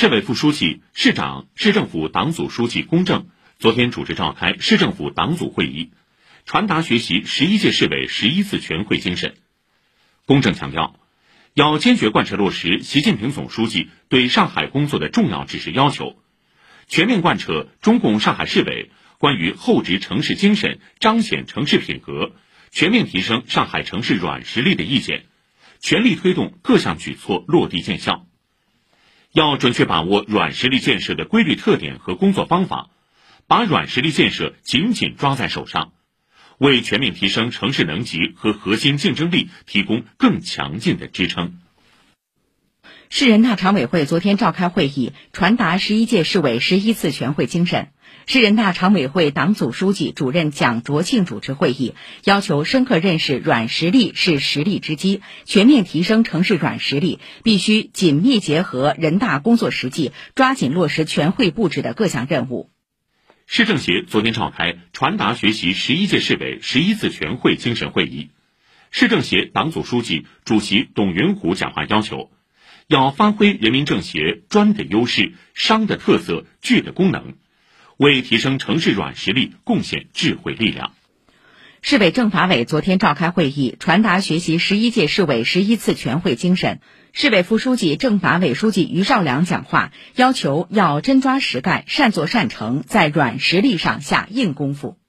市委副书记、市长、市政府党组书记龚正昨天主持召开市政府党组会议，传达学习十一届市委十一次全会精神。龚正强调，要坚决贯彻落实习近平总书记对上海工作的重要指示要求，全面贯彻中共上海市委关于厚植城市精神、彰显城市品格、全面提升上海城市软实力的意见，全力推动各项举措落地见效。要准确把握软实力建设的规律特点和工作方法，把软实力建设紧紧抓在手上，为全面提升城市能级和核心竞争力提供更强劲的支撑。市人大常委会昨天召开会议，传达十一届市委十一次全会精神。市人大常委会党组书记、主任蒋卓庆主持会议，要求深刻认识软实力是实力之基，全面提升城市软实力，必须紧密结合人大工作实际，抓紧落实全会布置的各项任务。市政协昨天召开传达学习十一届市委十一次全会精神会议，市政协党组书记、主席董云虎讲话要求，要发挥人民政协专的优势、商的特色、聚的功能。为提升城市软实力贡献智慧力量。市委政法委昨天召开会议，传达学习十一届市委十一次全会精神。市委副书记、政法委书记于绍良讲话，要求要真抓实干、善做善成，在软实力上下硬功夫。